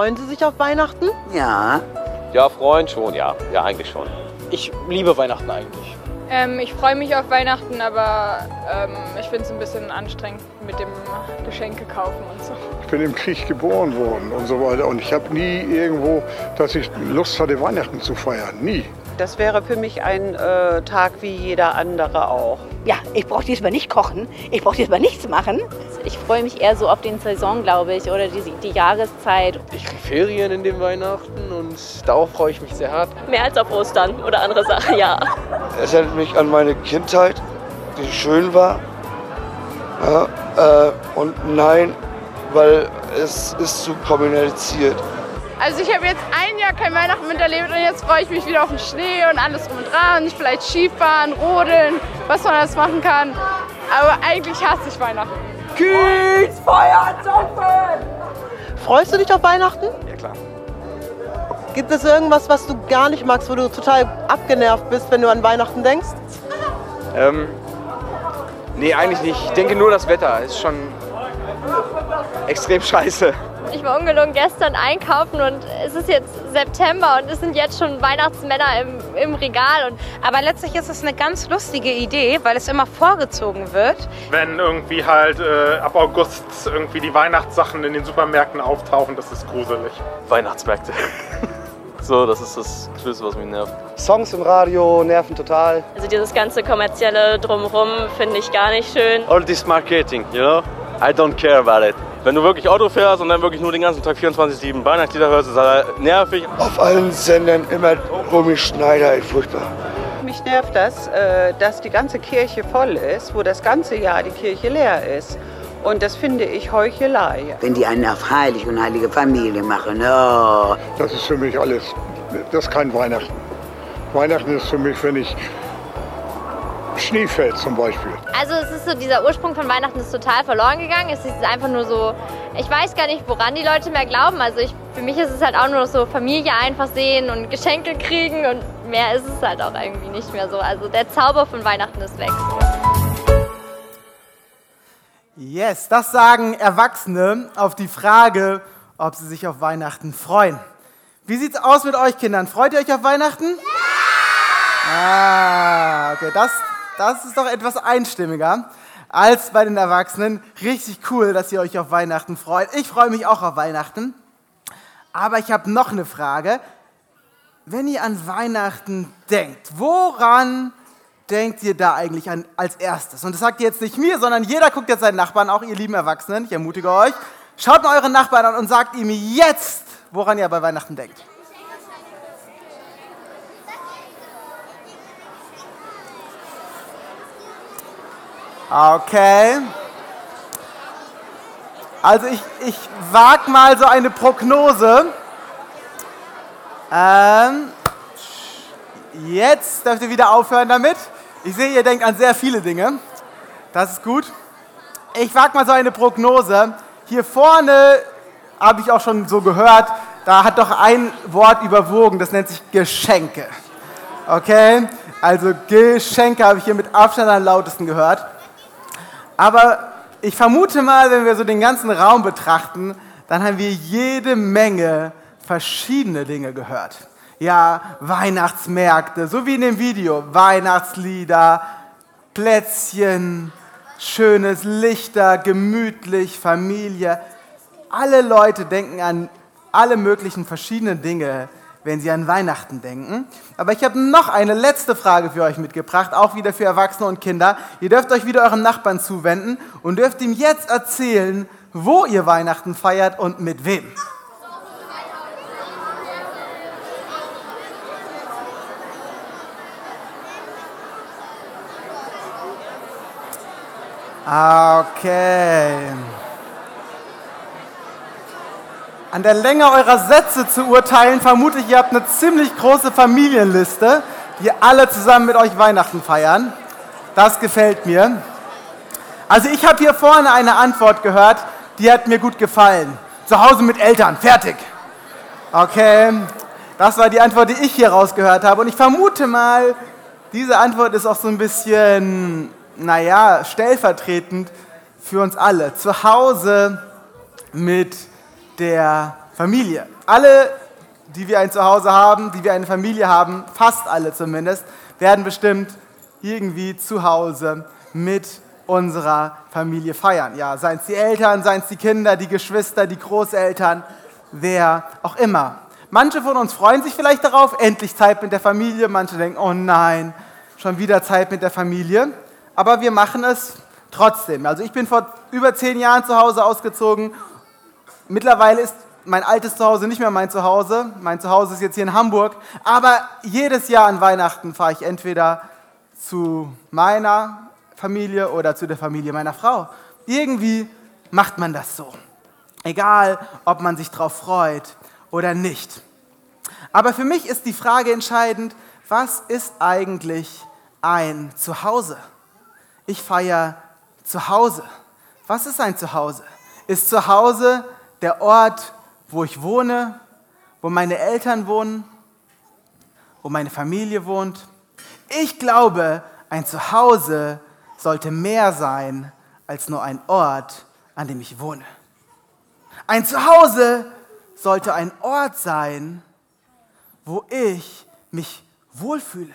Freuen Sie sich auf Weihnachten? Ja. Ja, freuen schon, ja. Ja, eigentlich schon. Ich liebe Weihnachten eigentlich. Ähm, ich freue mich auf Weihnachten, aber ähm, ich finde es ein bisschen anstrengend mit dem Geschenke kaufen und so. Ich bin im Krieg geboren worden und so weiter. Und ich habe nie irgendwo, dass ich Lust hatte, Weihnachten zu feiern. Nie. Das wäre für mich ein äh, Tag wie jeder andere auch. Ja, ich brauche diesmal nicht kochen. Ich brauche diesmal nichts machen. Ich freue mich eher so auf den Saison, glaube ich, oder die, die Jahreszeit. Ich kriege Ferien in den Weihnachten und darauf freue ich mich sehr hart. Mehr als auf Ostern oder andere Sachen, ja. Es erinnert mich an meine Kindheit, die schön war. Ja, äh, und nein, weil es ist zu kommuniziert. Also ich habe jetzt ein Jahr kein Weihnachten miterlebt und jetzt freue ich mich wieder auf den Schnee und alles drum und dran. Vielleicht Skifahren, Rodeln, was man alles machen kann. Aber eigentlich hasse ich Weihnachten. Kiez, Feuer! Freust du dich auf Weihnachten? Ja, klar. Gibt es irgendwas, was du gar nicht magst, wo du total abgenervt bist, wenn du an Weihnachten denkst? Ähm, nee, eigentlich nicht. Ich denke nur das Wetter. Ist schon extrem scheiße. Ich war ungelogen gestern einkaufen und es ist jetzt September und es sind jetzt schon Weihnachtsmänner im, im Regal. Und Aber letztlich ist es eine ganz lustige Idee, weil es immer vorgezogen wird. Wenn irgendwie halt äh, ab August irgendwie die Weihnachtssachen in den Supermärkten auftauchen, das ist gruselig. Weihnachtsmärkte. so, das ist das Schlimmste, was mich nervt. Songs im Radio nerven total. Also dieses ganze kommerzielle Drumherum finde ich gar nicht schön. All this marketing, you know? I don't care about it. Wenn du wirklich Auto fährst und dann wirklich nur den ganzen Tag 24-7 Weihnachtslieder hörst, ist das nervig. Auf allen Sendern immer Romy Schneider, furchtbar. Mich nervt das, äh, dass die ganze Kirche voll ist, wo das ganze Jahr die Kirche leer ist. Und das finde ich Heuchelei. Wenn die einen auf heilig und heilige Familie machen, oh. Das ist für mich alles. Das ist kein Weihnachten. Weihnachten ist für mich, wenn ich Schnee fällt zum Beispiel. Also es ist so, dieser Ursprung von Weihnachten ist total verloren gegangen. Es ist einfach nur so, ich weiß gar nicht, woran die Leute mehr glauben. Also ich, für mich ist es halt auch nur so Familie einfach sehen und Geschenke kriegen und mehr ist es halt auch irgendwie nicht mehr so. Also der Zauber von Weihnachten ist weg. Yes, das sagen Erwachsene auf die Frage, ob sie sich auf Weihnachten freuen. Wie sieht's aus mit euch Kindern? Freut ihr euch auf Weihnachten? Ja! Ah, okay, das, das ist doch etwas einstimmiger als bei den Erwachsenen. Richtig cool, dass ihr euch auf Weihnachten freut. Ich freue mich auch auf Weihnachten. Aber ich habe noch eine Frage. Wenn ihr an Weihnachten denkt, woran denkt ihr da eigentlich an, als erstes? Und das sagt ihr jetzt nicht mir, sondern jeder guckt jetzt seinen Nachbarn, auch ihr lieben Erwachsenen. Ich ermutige euch. Schaut mal euren Nachbarn an und sagt ihm jetzt, woran ihr bei Weihnachten denkt. Okay. Also ich, ich wage mal so eine Prognose. Ähm, jetzt dürft ihr wieder aufhören damit. Ich sehe, ihr denkt an sehr viele Dinge. Das ist gut. Ich wage mal so eine Prognose. Hier vorne habe ich auch schon so gehört, da hat doch ein Wort überwogen, das nennt sich Geschenke. Okay? Also Geschenke habe ich hier mit Abstand am lautesten gehört. Aber ich vermute mal, wenn wir so den ganzen Raum betrachten, dann haben wir jede Menge verschiedene Dinge gehört. Ja, Weihnachtsmärkte, so wie in dem Video, Weihnachtslieder, Plätzchen, schönes Lichter, gemütlich, Familie. Alle Leute denken an alle möglichen verschiedenen Dinge, wenn sie an Weihnachten denken. Aber ich habe noch eine letzte Frage für euch mitgebracht, auch wieder für Erwachsene und Kinder. Ihr dürft euch wieder eurem Nachbarn zuwenden und dürft ihm jetzt erzählen, wo ihr Weihnachten feiert und mit wem. Okay. An der Länge eurer Sätze zu urteilen, vermute ich, ihr habt eine ziemlich große Familienliste, die alle zusammen mit euch Weihnachten feiern. Das gefällt mir. Also ich habe hier vorne eine Antwort gehört, die hat mir gut gefallen. Zu Hause mit Eltern, fertig. Okay, das war die Antwort, die ich hier rausgehört habe. Und ich vermute mal, diese Antwort ist auch so ein bisschen, naja, stellvertretend für uns alle. Zu Hause mit der Familie. Alle, die wir ein Zuhause haben, die wir eine Familie haben, fast alle zumindest, werden bestimmt irgendwie zu Hause mit unserer Familie feiern. Ja, seien es die Eltern, seien es die Kinder, die Geschwister, die Großeltern, wer auch immer. Manche von uns freuen sich vielleicht darauf, endlich Zeit mit der Familie. Manche denken, oh nein, schon wieder Zeit mit der Familie. Aber wir machen es trotzdem. Also ich bin vor über zehn Jahren zu Hause ausgezogen. Mittlerweile ist mein altes Zuhause nicht mehr mein Zuhause. Mein Zuhause ist jetzt hier in Hamburg. Aber jedes Jahr an Weihnachten fahre ich entweder zu meiner Familie oder zu der Familie meiner Frau. Irgendwie macht man das so. Egal, ob man sich darauf freut oder nicht. Aber für mich ist die Frage entscheidend, was ist eigentlich ein Zuhause? Ich feiere Zuhause. Was ist ein Zuhause? Ist Zuhause der Ort, wo ich wohne, wo meine Eltern wohnen, wo meine Familie wohnt? Ich glaube, ein Zuhause sollte mehr sein als nur ein Ort, an dem ich wohne. Ein Zuhause sollte ein Ort sein, wo ich mich wohlfühle,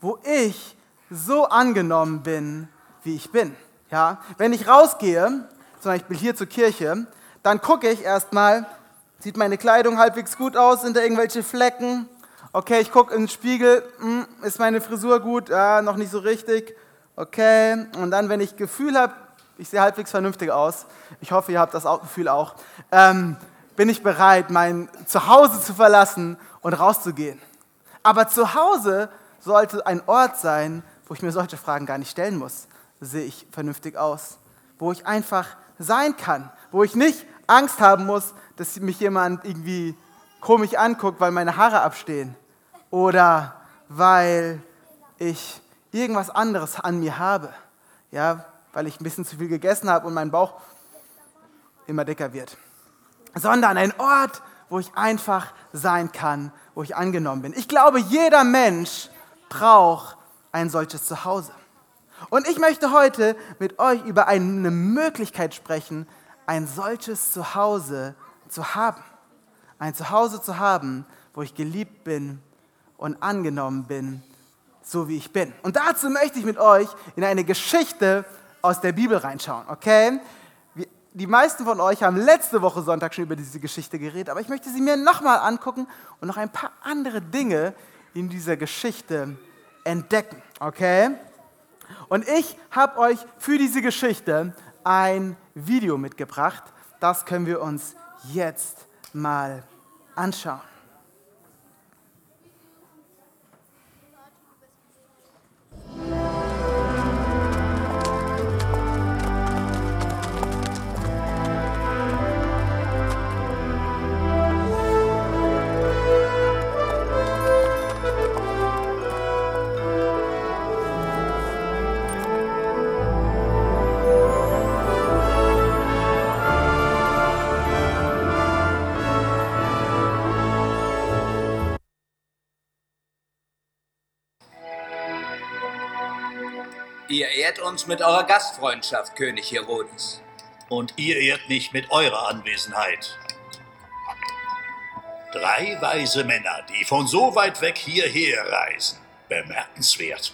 wo ich so angenommen bin, wie ich bin. Ja? Wenn ich rausgehe, zum Beispiel hier zur Kirche, dann gucke ich erstmal, sieht meine Kleidung halbwegs gut aus, sind da irgendwelche Flecken? Okay, ich gucke in den Spiegel, hm, ist meine Frisur gut? Ja, noch nicht so richtig. Okay, und dann, wenn ich Gefühl habe, ich sehe halbwegs vernünftig aus, ich hoffe, ihr habt das Gefühl auch, ähm, bin ich bereit, mein Zuhause zu verlassen und rauszugehen. Aber zu Hause sollte ein Ort sein, wo ich mir solche Fragen gar nicht stellen muss. Sehe ich vernünftig aus? Wo ich einfach sein kann, wo ich nicht Angst haben muss, dass mich jemand irgendwie komisch anguckt, weil meine Haare abstehen oder weil ich irgendwas anderes an mir habe, ja, weil ich ein bisschen zu viel gegessen habe und mein Bauch immer dicker wird sondern ein Ort, wo ich einfach sein kann, wo ich angenommen bin. Ich glaube, jeder Mensch braucht ein solches Zuhause. Und ich möchte heute mit euch über eine Möglichkeit sprechen, ein solches Zuhause zu haben. Ein Zuhause zu haben, wo ich geliebt bin und angenommen bin, so wie ich bin. Und dazu möchte ich mit euch in eine Geschichte aus der Bibel reinschauen, okay? die meisten von euch haben letzte Woche Sonntag schon über diese Geschichte geredet, aber ich möchte sie mir nochmal angucken und noch ein paar andere Dinge in dieser Geschichte entdecken. Okay? Und ich habe euch für diese Geschichte ein Video mitgebracht. Das können wir uns jetzt mal anschauen. Ihr ehrt uns mit eurer Gastfreundschaft, König Herodes. Und ihr ehrt mich mit eurer Anwesenheit. Drei weise Männer, die von so weit weg hierher reisen. Bemerkenswert.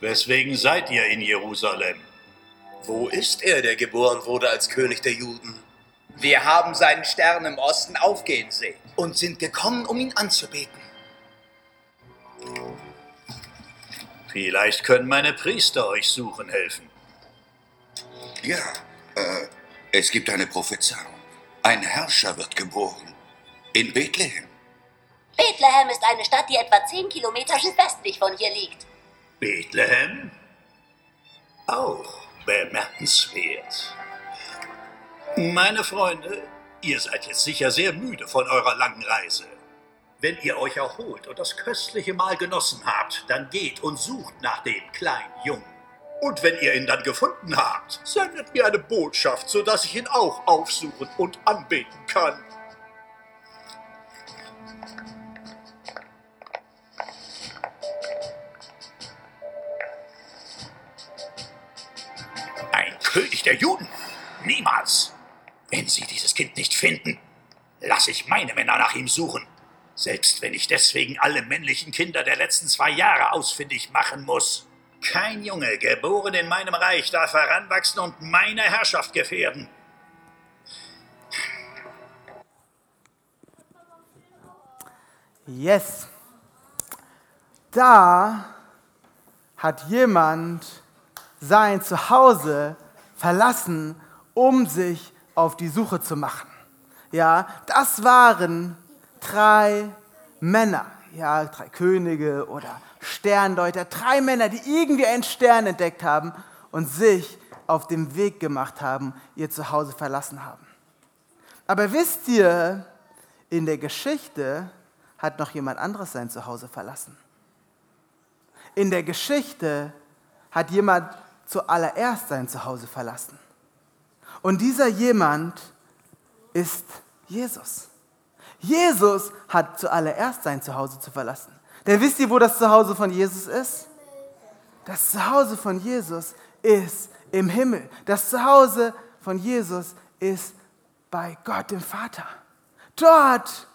Weswegen seid ihr in Jerusalem? Wo ist er, der geboren wurde als König der Juden? Wir haben seinen Stern im Osten aufgehen sehen. Und sind gekommen, um ihn anzubeten. Vielleicht können meine Priester euch suchen helfen. Ja, äh, es gibt eine Prophezeiung. Ein Herrscher wird geboren. In Bethlehem. Bethlehem ist eine Stadt, die etwa 10 Kilometer südwestlich von hier liegt. Bethlehem? Auch bemerkenswert. Meine Freunde, ihr seid jetzt sicher sehr müde von eurer langen Reise. Wenn ihr euch erholt und das köstliche Mahl genossen habt, dann geht und sucht nach dem kleinen Jungen. Und wenn ihr ihn dann gefunden habt, sendet mir eine Botschaft, sodass ich ihn auch aufsuchen und anbeten kann. Ein König der Juden? Niemals. Wenn Sie dieses Kind nicht finden, lasse ich meine Männer nach ihm suchen. Selbst wenn ich deswegen alle männlichen Kinder der letzten zwei Jahre ausfindig machen muss. Kein Junge, geboren in meinem Reich, darf heranwachsen und meine Herrschaft gefährden. Yes. Da hat jemand sein Zuhause verlassen, um sich auf die Suche zu machen. Ja, das waren drei Männer, ja, drei Könige oder Sterndeuter, drei Männer, die irgendwie einen Stern entdeckt haben und sich auf den Weg gemacht haben, ihr Zuhause verlassen haben. Aber wisst ihr, in der Geschichte hat noch jemand anderes sein Zuhause verlassen. In der Geschichte hat jemand zuallererst sein Zuhause verlassen. Und dieser jemand ist Jesus. Jesus hat zuallererst sein Zuhause zu verlassen. Denn wisst ihr, wo das Zuhause von Jesus ist? Das Zuhause von Jesus ist im Himmel. Das Zuhause von Jesus ist bei Gott dem Vater. Dort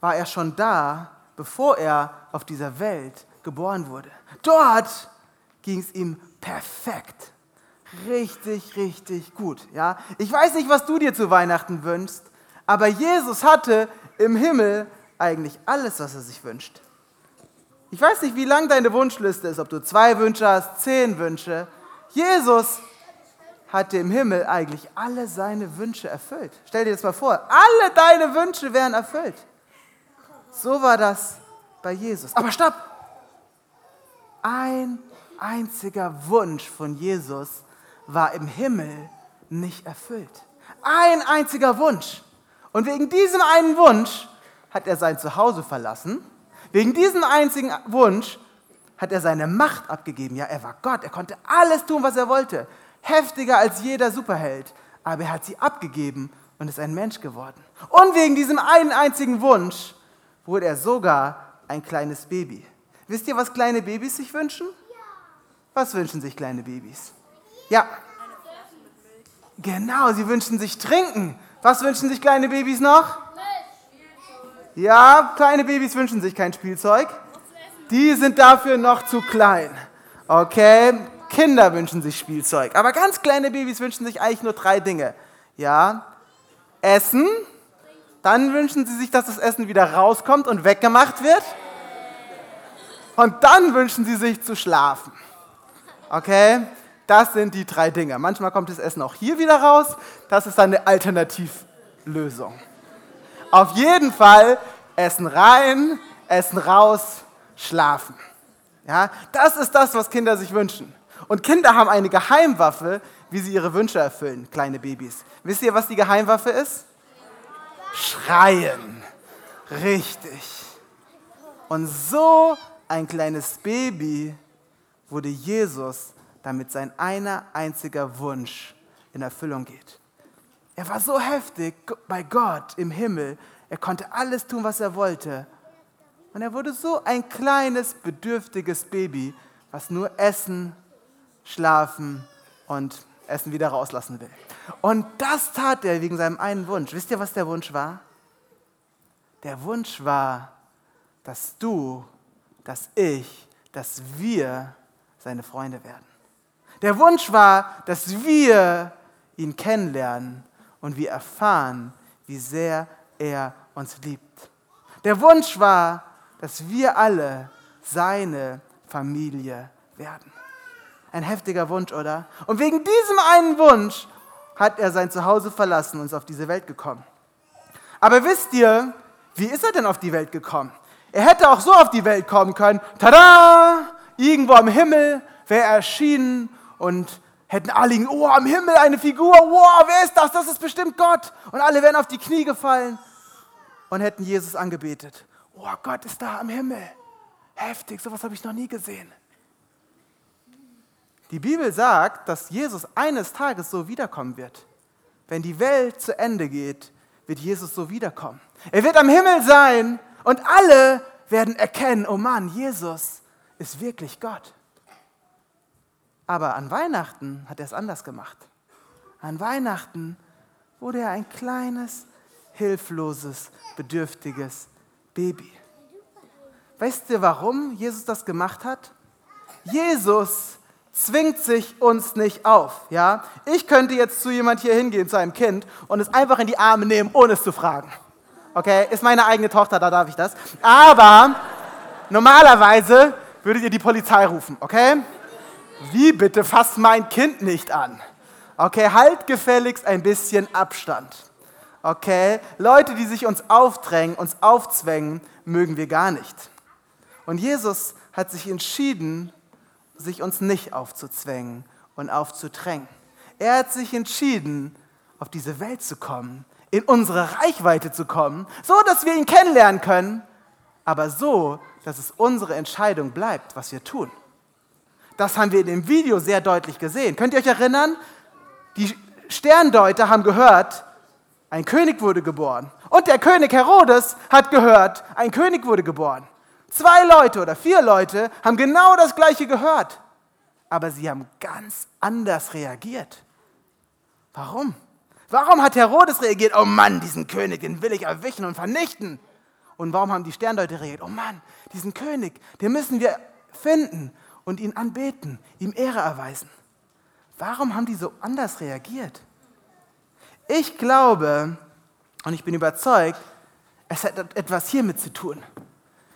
war er schon da, bevor er auf dieser Welt geboren wurde. Dort ging es ihm perfekt. Richtig, richtig gut. Ja? Ich weiß nicht, was du dir zu Weihnachten wünschst, aber Jesus hatte im Himmel eigentlich alles, was er sich wünscht. Ich weiß nicht, wie lang deine Wunschliste ist, ob du zwei Wünsche hast, zehn Wünsche. Jesus hatte im Himmel eigentlich alle seine Wünsche erfüllt. Stell dir das mal vor, alle deine Wünsche wären erfüllt. So war das bei Jesus. Aber stopp! Ein einziger Wunsch von Jesus war im Himmel nicht erfüllt. Ein einziger Wunsch. Und wegen diesem einen Wunsch hat er sein Zuhause verlassen. Wegen diesem einzigen Wunsch hat er seine Macht abgegeben. Ja, er war Gott. Er konnte alles tun, was er wollte. Heftiger als jeder Superheld. Aber er hat sie abgegeben und ist ein Mensch geworden. Und wegen diesem einen einzigen Wunsch wurde er sogar ein kleines Baby. Wisst ihr, was kleine Babys sich wünschen? Was wünschen sich kleine Babys? Ja. Genau, sie wünschen sich trinken. Was wünschen sich kleine Babys noch? Ja, kleine Babys wünschen sich kein Spielzeug. Die sind dafür noch zu klein. Okay, Kinder wünschen sich Spielzeug. Aber ganz kleine Babys wünschen sich eigentlich nur drei Dinge. Ja, Essen. Dann wünschen sie sich, dass das Essen wieder rauskommt und weggemacht wird. Und dann wünschen sie sich zu schlafen. Okay? Das sind die drei Dinge. Manchmal kommt das Essen auch hier wieder raus. Das ist dann eine Alternativlösung. Auf jeden Fall Essen rein, Essen raus, schlafen. Ja, das ist das, was Kinder sich wünschen. Und Kinder haben eine Geheimwaffe, wie sie ihre Wünsche erfüllen, kleine Babys. Wisst ihr, was die Geheimwaffe ist? Schreien. Richtig. Und so ein kleines Baby wurde Jesus, damit sein einer einziger Wunsch in Erfüllung geht. Er war so heftig bei Gott im Himmel, er konnte alles tun, was er wollte. Und er wurde so ein kleines, bedürftiges Baby, was nur essen, schlafen und Essen wieder rauslassen will. Und das tat er wegen seinem einen Wunsch. Wisst ihr, was der Wunsch war? Der Wunsch war, dass du, dass ich, dass wir seine Freunde werden. Der Wunsch war, dass wir ihn kennenlernen und wir erfahren, wie sehr er uns liebt. Der Wunsch war, dass wir alle seine Familie werden. Ein heftiger Wunsch, oder? Und wegen diesem einen Wunsch hat er sein Zuhause verlassen und ist auf diese Welt gekommen. Aber wisst ihr, wie ist er denn auf die Welt gekommen? Er hätte auch so auf die Welt kommen können. Tada! Irgendwo am Himmel wäre er erschienen und hätten alle ihn, oh, am Himmel eine Figur, wow, wer ist das? Das ist bestimmt Gott. Und alle wären auf die Knie gefallen und hätten Jesus angebetet. Oh, Gott ist da am Himmel. Heftig, sowas habe ich noch nie gesehen. Die Bibel sagt, dass Jesus eines Tages so wiederkommen wird. Wenn die Welt zu Ende geht, wird Jesus so wiederkommen. Er wird am Himmel sein und alle werden erkennen, oh Mann, Jesus ist wirklich Gott. Aber an Weihnachten hat er es anders gemacht. An Weihnachten wurde er ein kleines, hilfloses, bedürftiges Baby. Weißt du, warum Jesus das gemacht hat? Jesus zwingt sich uns nicht auf, ja? Ich könnte jetzt zu jemand hier hingehen, zu einem Kind und es einfach in die Arme nehmen, ohne es zu fragen. Okay, ist meine eigene Tochter, da darf ich das. Aber normalerweise würdet ihr die Polizei rufen, okay? Wie bitte, fasst mein Kind nicht an. Okay, halt gefälligst ein bisschen Abstand. Okay, Leute, die sich uns aufdrängen, uns aufzwängen, mögen wir gar nicht. Und Jesus hat sich entschieden, sich uns nicht aufzuzwängen und aufzudrängen. Er hat sich entschieden, auf diese Welt zu kommen, in unsere Reichweite zu kommen, so dass wir ihn kennenlernen können, aber so, dass es unsere Entscheidung bleibt, was wir tun. Das haben wir in dem Video sehr deutlich gesehen. Könnt ihr euch erinnern? Die Sterndeuter haben gehört, ein König wurde geboren. Und der König Herodes hat gehört, ein König wurde geboren. Zwei Leute oder vier Leute haben genau das Gleiche gehört, aber sie haben ganz anders reagiert. Warum? Warum hat Herodes reagiert? Oh Mann, diesen König, den will ich erwischen und vernichten. Und warum haben die Sterndeuter reagiert? Oh Mann, diesen König, den müssen wir finden und ihn anbeten, ihm Ehre erweisen. Warum haben die so anders reagiert? Ich glaube und ich bin überzeugt, es hat etwas hiermit zu tun.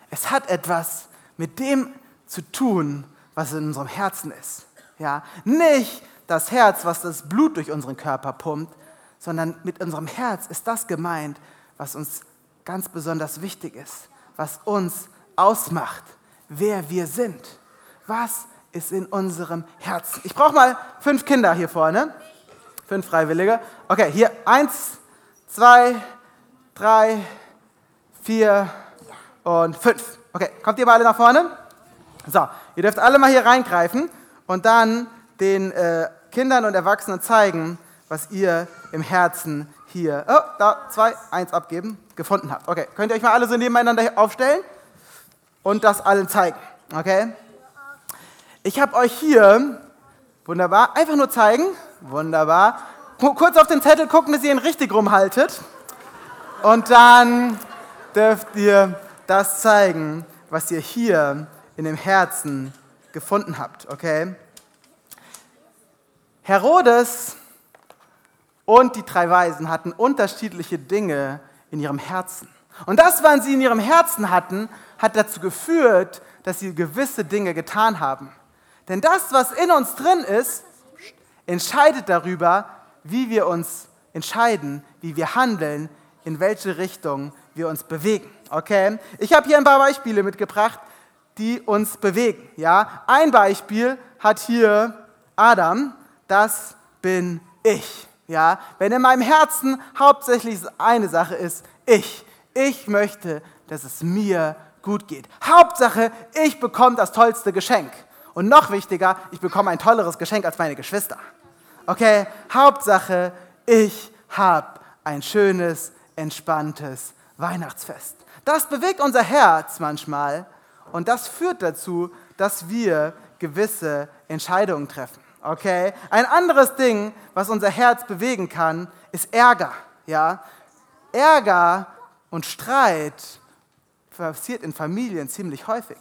Es hat etwas mit dem zu tun, was in unserem Herzen ist. Ja, nicht das Herz, was das Blut durch unseren Körper pumpt, sondern mit unserem Herz ist das gemeint, was uns ganz besonders wichtig ist, was uns ausmacht, wer wir sind. Was ist in unserem Herzen? Ich brauche mal fünf Kinder hier vorne, fünf Freiwillige. Okay, hier eins, zwei, drei, vier, und fünf. Okay, kommt ihr mal alle nach vorne? So, ihr dürft alle mal hier reingreifen und dann den äh, Kindern und Erwachsenen zeigen, was ihr im Herzen hier, oh, da, zwei, eins abgeben, gefunden habt. Okay, könnt ihr euch mal alle so nebeneinander aufstellen und das allen zeigen. Okay? Ich habe euch hier, wunderbar, einfach nur zeigen, wunderbar, kurz auf den Zettel gucken, dass ihr ihn richtig rumhaltet und dann dürft ihr das zeigen, was ihr hier in dem Herzen gefunden habt, okay? Herodes und die drei Weisen hatten unterschiedliche Dinge in ihrem Herzen. Und das, was sie in ihrem Herzen hatten, hat dazu geführt, dass sie gewisse Dinge getan haben. Denn das, was in uns drin ist, entscheidet darüber, wie wir uns entscheiden, wie wir handeln, in welche Richtung wir uns bewegen. Okay? Ich habe hier ein paar Beispiele mitgebracht, die uns bewegen. Ja? Ein Beispiel hat hier Adam, das bin ich. Ja? Wenn in meinem Herzen hauptsächlich eine Sache ist, ich. Ich möchte, dass es mir gut geht. Hauptsache, ich bekomme das tollste Geschenk. Und noch wichtiger, ich bekomme ein tolleres Geschenk als meine Geschwister. Okay? Hauptsache, ich habe ein schönes, entspanntes Weihnachtsfest. Das bewegt unser Herz manchmal und das führt dazu, dass wir gewisse Entscheidungen treffen. Okay? Ein anderes Ding, was unser Herz bewegen kann, ist Ärger. Ja? Ärger und Streit passiert in Familien ziemlich häufig.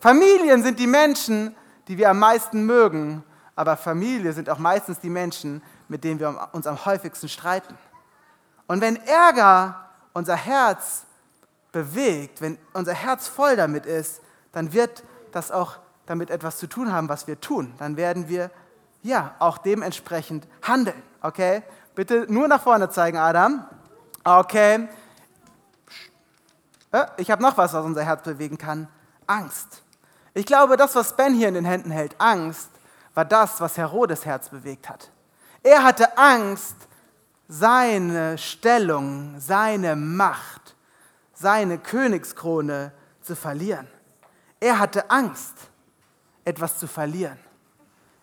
Familien sind die Menschen, die wir am meisten mögen, aber Familie sind auch meistens die Menschen, mit denen wir uns am häufigsten streiten. Und wenn Ärger unser Herz bewegt, wenn unser Herz voll damit ist, dann wird das auch damit etwas zu tun haben, was wir tun. Dann werden wir ja auch dementsprechend handeln. Okay? Bitte nur nach vorne zeigen, Adam. Okay. Äh, ich habe noch was, was unser Herz bewegen kann. Angst. Ich glaube, das, was Ben hier in den Händen hält, Angst, war das, was Herodes Herz bewegt hat. Er hatte Angst, seine Stellung, seine Macht seine Königskrone zu verlieren. Er hatte Angst, etwas zu verlieren.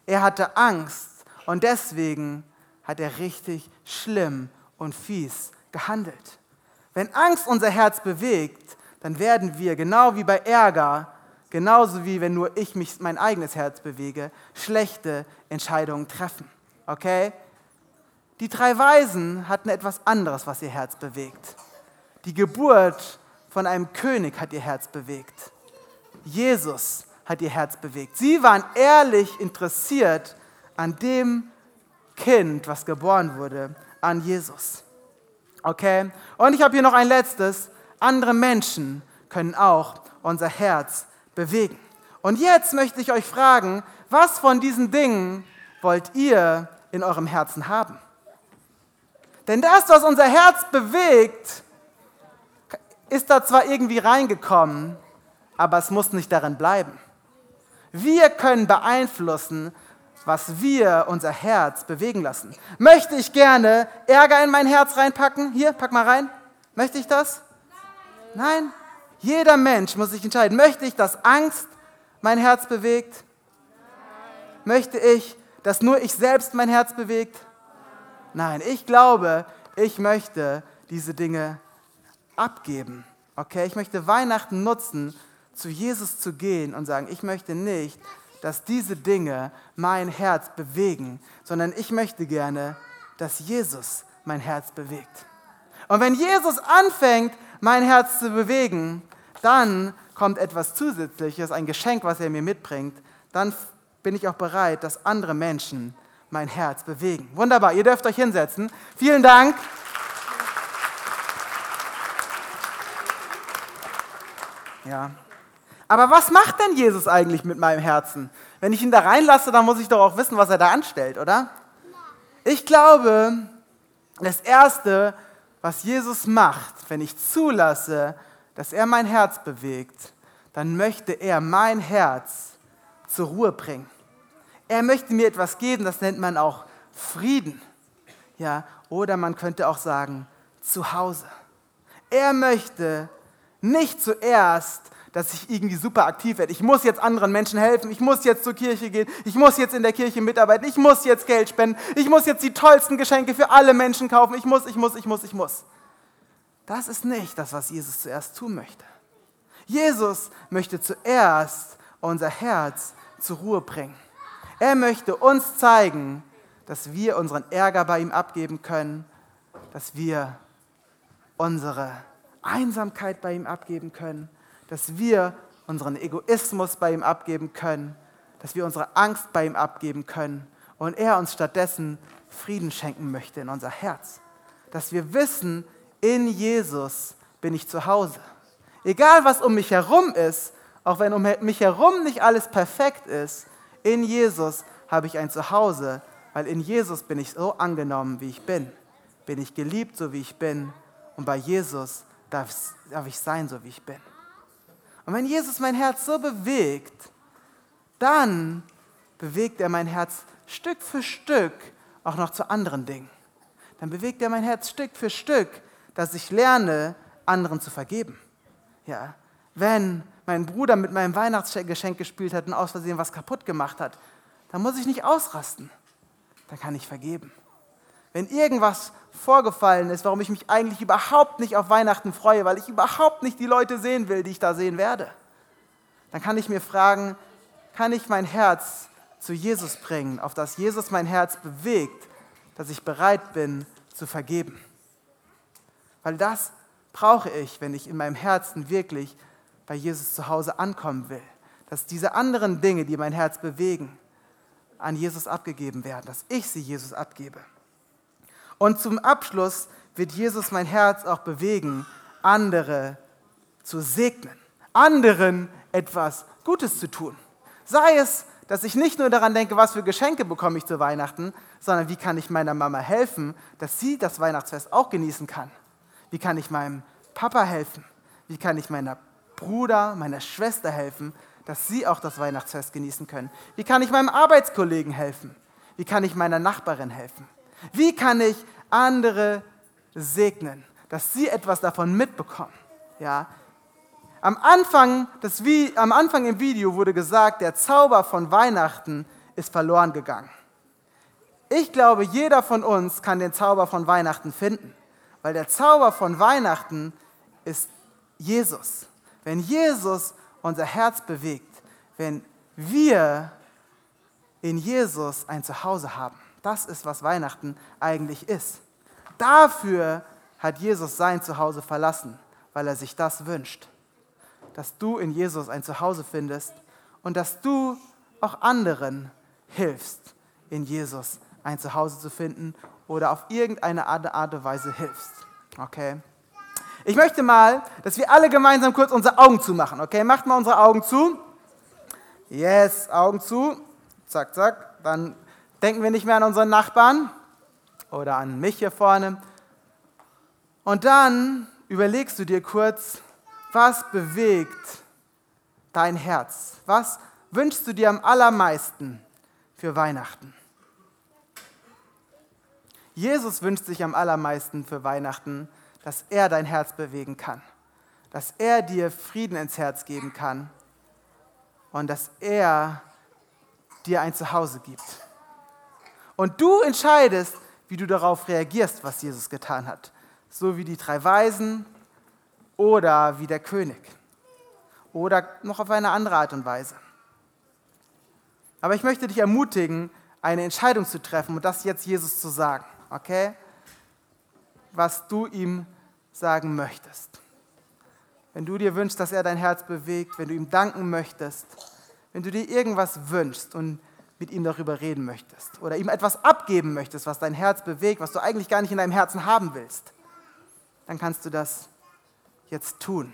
Er hatte Angst und deswegen hat er richtig schlimm und fies gehandelt. Wenn Angst unser Herz bewegt, dann werden wir, genau wie bei Ärger, genauso wie wenn nur ich mich mein eigenes Herz bewege, schlechte Entscheidungen treffen. Okay? Die drei Weisen hatten etwas anderes, was ihr Herz bewegt. Die Geburt von einem König hat ihr Herz bewegt. Jesus hat ihr Herz bewegt. Sie waren ehrlich interessiert an dem Kind, was geboren wurde, an Jesus. Okay? Und ich habe hier noch ein letztes. Andere Menschen können auch unser Herz bewegen. Und jetzt möchte ich euch fragen, was von diesen Dingen wollt ihr in eurem Herzen haben? Denn das, was unser Herz bewegt, ist da zwar irgendwie reingekommen, aber es muss nicht darin bleiben. Wir können beeinflussen, was wir unser Herz bewegen lassen. Möchte ich gerne Ärger in mein Herz reinpacken? Hier, pack mal rein. Möchte ich das? Nein. Jeder Mensch muss sich entscheiden. Möchte ich, dass Angst mein Herz bewegt? Möchte ich, dass nur ich selbst mein Herz bewegt? Nein, ich glaube, ich möchte diese Dinge abgeben. Okay, ich möchte Weihnachten nutzen, zu Jesus zu gehen und sagen, ich möchte nicht, dass diese Dinge mein Herz bewegen, sondern ich möchte gerne, dass Jesus mein Herz bewegt. Und wenn Jesus anfängt, mein Herz zu bewegen, dann kommt etwas Zusätzliches, ein Geschenk, was er mir mitbringt. Dann bin ich auch bereit, dass andere Menschen mein Herz bewegen. Wunderbar, ihr dürft euch hinsetzen. Vielen Dank. Ja. Aber was macht denn Jesus eigentlich mit meinem Herzen? Wenn ich ihn da reinlasse, dann muss ich doch auch wissen, was er da anstellt, oder? Ich glaube, das Erste, was Jesus macht, wenn ich zulasse, dass er mein Herz bewegt, dann möchte er mein Herz zur Ruhe bringen. Er möchte mir etwas geben, das nennt man auch Frieden. Ja, oder man könnte auch sagen, Zuhause. Er möchte nicht zuerst, dass ich irgendwie super aktiv werde. Ich muss jetzt anderen Menschen helfen, ich muss jetzt zur Kirche gehen, ich muss jetzt in der Kirche mitarbeiten, ich muss jetzt Geld spenden, ich muss jetzt die tollsten Geschenke für alle Menschen kaufen, ich muss, ich muss, ich muss, ich muss. Das ist nicht das, was Jesus zuerst tun möchte. Jesus möchte zuerst unser Herz zur Ruhe bringen. Er möchte uns zeigen, dass wir unseren Ärger bei ihm abgeben können, dass wir unsere Einsamkeit bei ihm abgeben können, dass wir unseren Egoismus bei ihm abgeben können, dass wir unsere Angst bei ihm abgeben können und er uns stattdessen Frieden schenken möchte in unser Herz. Dass wir wissen, in Jesus bin ich zu Hause. Egal was um mich herum ist, auch wenn um mich herum nicht alles perfekt ist, in Jesus habe ich ein Zuhause, weil in Jesus bin ich so angenommen, wie ich bin. Bin ich geliebt, so wie ich bin. Und bei Jesus darf, darf ich sein, so wie ich bin. Und wenn Jesus mein Herz so bewegt, dann bewegt er mein Herz Stück für Stück auch noch zu anderen Dingen. Dann bewegt er mein Herz Stück für Stück, dass ich lerne, anderen zu vergeben. Ja, wenn mein Bruder mit meinem Weihnachtsgeschenk gespielt hat und aus Versehen was kaputt gemacht hat, dann muss ich nicht ausrasten. Dann kann ich vergeben. Wenn irgendwas vorgefallen ist, warum ich mich eigentlich überhaupt nicht auf Weihnachten freue, weil ich überhaupt nicht die Leute sehen will, die ich da sehen werde, dann kann ich mir fragen, kann ich mein Herz zu Jesus bringen, auf das Jesus mein Herz bewegt, dass ich bereit bin zu vergeben. Weil das brauche ich, wenn ich in meinem Herzen wirklich bei Jesus zu Hause ankommen will. Dass diese anderen Dinge, die mein Herz bewegen, an Jesus abgegeben werden, dass ich sie Jesus abgebe. Und zum Abschluss wird Jesus mein Herz auch bewegen, andere zu segnen, anderen etwas Gutes zu tun. Sei es, dass ich nicht nur daran denke, was für Geschenke bekomme ich zu Weihnachten, sondern wie kann ich meiner Mama helfen, dass sie das Weihnachtsfest auch genießen kann. Wie kann ich meinem Papa helfen? Wie kann ich meiner Bruder, meiner Schwester helfen, dass sie auch das Weihnachtsfest genießen können? Wie kann ich meinem Arbeitskollegen helfen? Wie kann ich meiner Nachbarin helfen? Wie kann ich andere segnen, dass sie etwas davon mitbekommen? Ja? Am, Anfang des, am Anfang im Video wurde gesagt, der Zauber von Weihnachten ist verloren gegangen. Ich glaube, jeder von uns kann den Zauber von Weihnachten finden. Weil der Zauber von Weihnachten ist Jesus. Wenn Jesus unser Herz bewegt, wenn wir in Jesus ein Zuhause haben, Das ist, was Weihnachten eigentlich ist. Dafür hat Jesus sein Zuhause verlassen, weil er sich das wünscht. Dass du in Jesus ein Zuhause findest und dass du auch anderen hilfst, in Jesus ein Zuhause zu finden oder auf irgendeine Art und Weise hilfst. Okay? Ich möchte mal, dass wir alle gemeinsam kurz unsere Augen zumachen. Okay, macht mal unsere Augen zu. Yes, Augen zu. Zack, zack. Dann denken wir nicht mehr an unseren Nachbarn oder an mich hier vorne. Und dann überlegst du dir kurz, was bewegt dein Herz? Was wünschst du dir am allermeisten für Weihnachten? Jesus wünscht sich am allermeisten für Weihnachten, dass er dein Herz bewegen kann, dass er dir Frieden ins Herz geben kann und dass er dir ein Zuhause gibt. Und du entscheidest, wie du darauf reagierst, was Jesus getan hat, so wie die drei Weisen oder wie der König oder noch auf eine andere Art und Weise. Aber ich möchte dich ermutigen, eine Entscheidung zu treffen und das jetzt Jesus zu sagen, okay? Was du ihm sagen möchtest. Wenn du dir wünschst, dass er dein Herz bewegt, wenn du ihm danken möchtest, wenn du dir irgendwas wünschst und mit ihm darüber reden möchtest oder ihm etwas abgeben möchtest, was dein Herz bewegt, was du eigentlich gar nicht in deinem Herzen haben willst, dann kannst du das jetzt tun.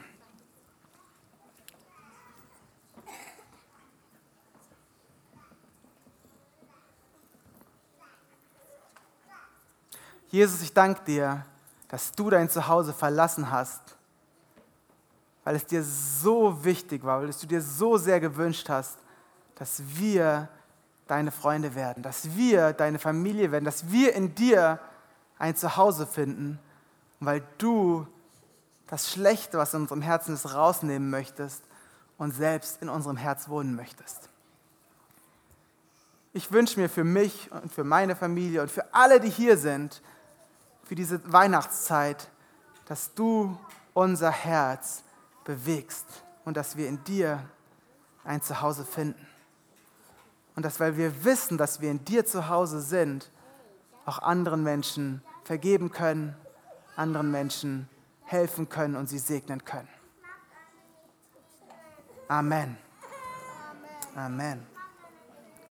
Jesus, ich danke dir, dass du dein Zuhause verlassen hast, weil es dir so wichtig war, weil es du dir so sehr gewünscht hast, dass wir deine Freunde werden, dass wir deine Familie werden, dass wir in dir ein Zuhause finden, weil du das Schlechte, was in unserem Herzen ist, rausnehmen möchtest und selbst in unserem Herz wohnen möchtest. Ich wünsche mir für mich und für meine Familie und für alle, die hier sind, für diese Weihnachtszeit, dass du unser Herz bewegst und dass wir in dir ein Zuhause finden. Und dass, weil wir wissen, dass wir in dir zu Hause sind, auch anderen Menschen vergeben können, anderen Menschen helfen können und sie segnen können. Amen. Amen.